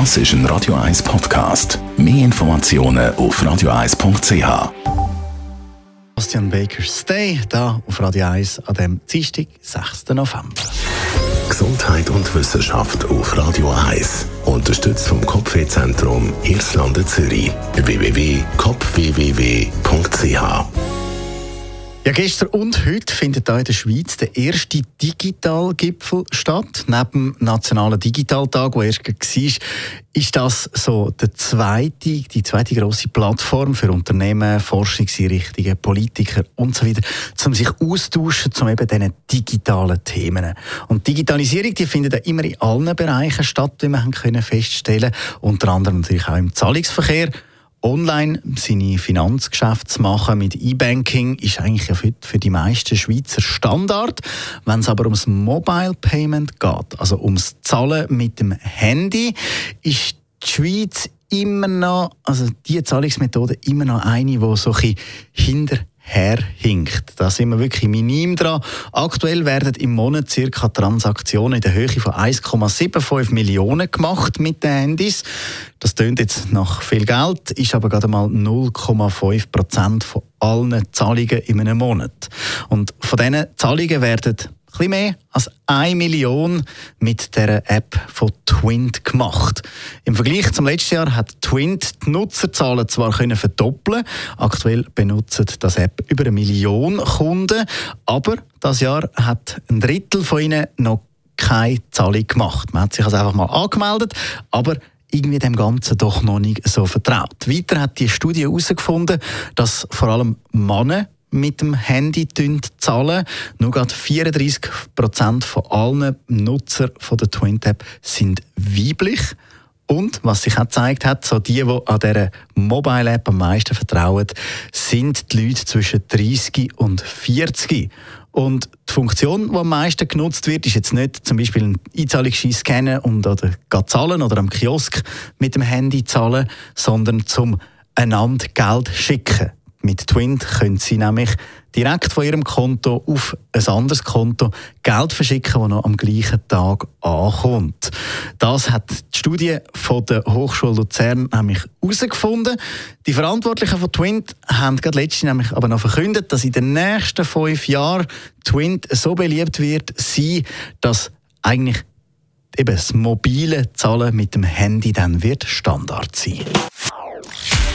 Das ist ein Radio 1 Podcast. Mehr Informationen auf radio1.ch. Bastian Baker's Stay, da auf Radio 1 an dem Dienstag, 6. November. Gesundheit und Wissenschaft auf Radio 1. Unterstützt vom Kopfwehzentrum Irlande Zürich. www.kopfwww.ch ja, gestern und heute findet hier in der Schweiz der erste Digitalgipfel statt. Neben dem Nationalen Digitaltag, der erst war, ist das so der zweite, die zweite grosse Plattform für Unternehmen, Forschungseinrichtungen, Politiker und so weiter, um sich austauschen, um eben diesen digitalen Themen. Und Digitalisierung, die findet immer in allen Bereichen statt, wie wir können feststellen Unter anderem natürlich auch im Zahlungsverkehr online seine Finanzgeschäfte zu machen mit E-Banking ist eigentlich für, die meisten Schweizer Standard. Wenn es aber ums Mobile Payment geht, also ums Zahlen mit dem Handy, ist die Schweiz immer noch, also die Zahlungsmethode immer noch eine, die so ein hinter herhinkt. Da sind wir wirklich minim dran. Aktuell werden im Monat circa Transaktionen in der Höhe von 1,75 Millionen gemacht mit den Handys. Das tönt jetzt nach viel Geld, ist aber gerade mal 0,5 Prozent von allen Zahlungen in einem Monat. Und von diesen Zahlungen werden bisschen mehr als 1 Million mit der App von Twint gemacht. Im Vergleich zum letzten Jahr hat Twint die Nutzerzahlen zwar können verdoppeln, aktuell benutzen das App über eine Million Kunden, aber das Jahr hat ein Drittel von ihnen noch keine Zahlung gemacht. Man hat sich also einfach mal angemeldet, aber irgendwie dem Ganzen doch noch nicht so vertraut. Weiter hat die Studie herausgefunden, dass vor allem Männer mit dem Handy zahlen. Nur gerade 34 Prozent von allen Nutzer von der Twin-App sind weiblich. Und was sich auch gezeigt hat, so die, die an dieser Mobile-App am meisten vertrauen, sind die Leute zwischen 30 und 40. Und die Funktion, die am meisten genutzt wird, ist jetzt nicht zum Beispiel ein Einzahlungsschein scannen und oder zahlen oder am Kiosk mit dem Handy zahlen, sondern zum einander Geld schicken. Mit Twint können Sie nämlich direkt von Ihrem Konto auf ein anderes Konto Geld verschicken, das noch am gleichen Tag ankommt. Das hat die Studie von der Hochschule Luzern nämlich herausgefunden. Die Verantwortlichen von Twint haben gerade letztens nämlich aber noch verkündet, dass in den nächsten fünf Jahren Twint so beliebt wird sein, dass eigentlich eben das mobile Zahlen mit dem Handy dann wird Standard sein.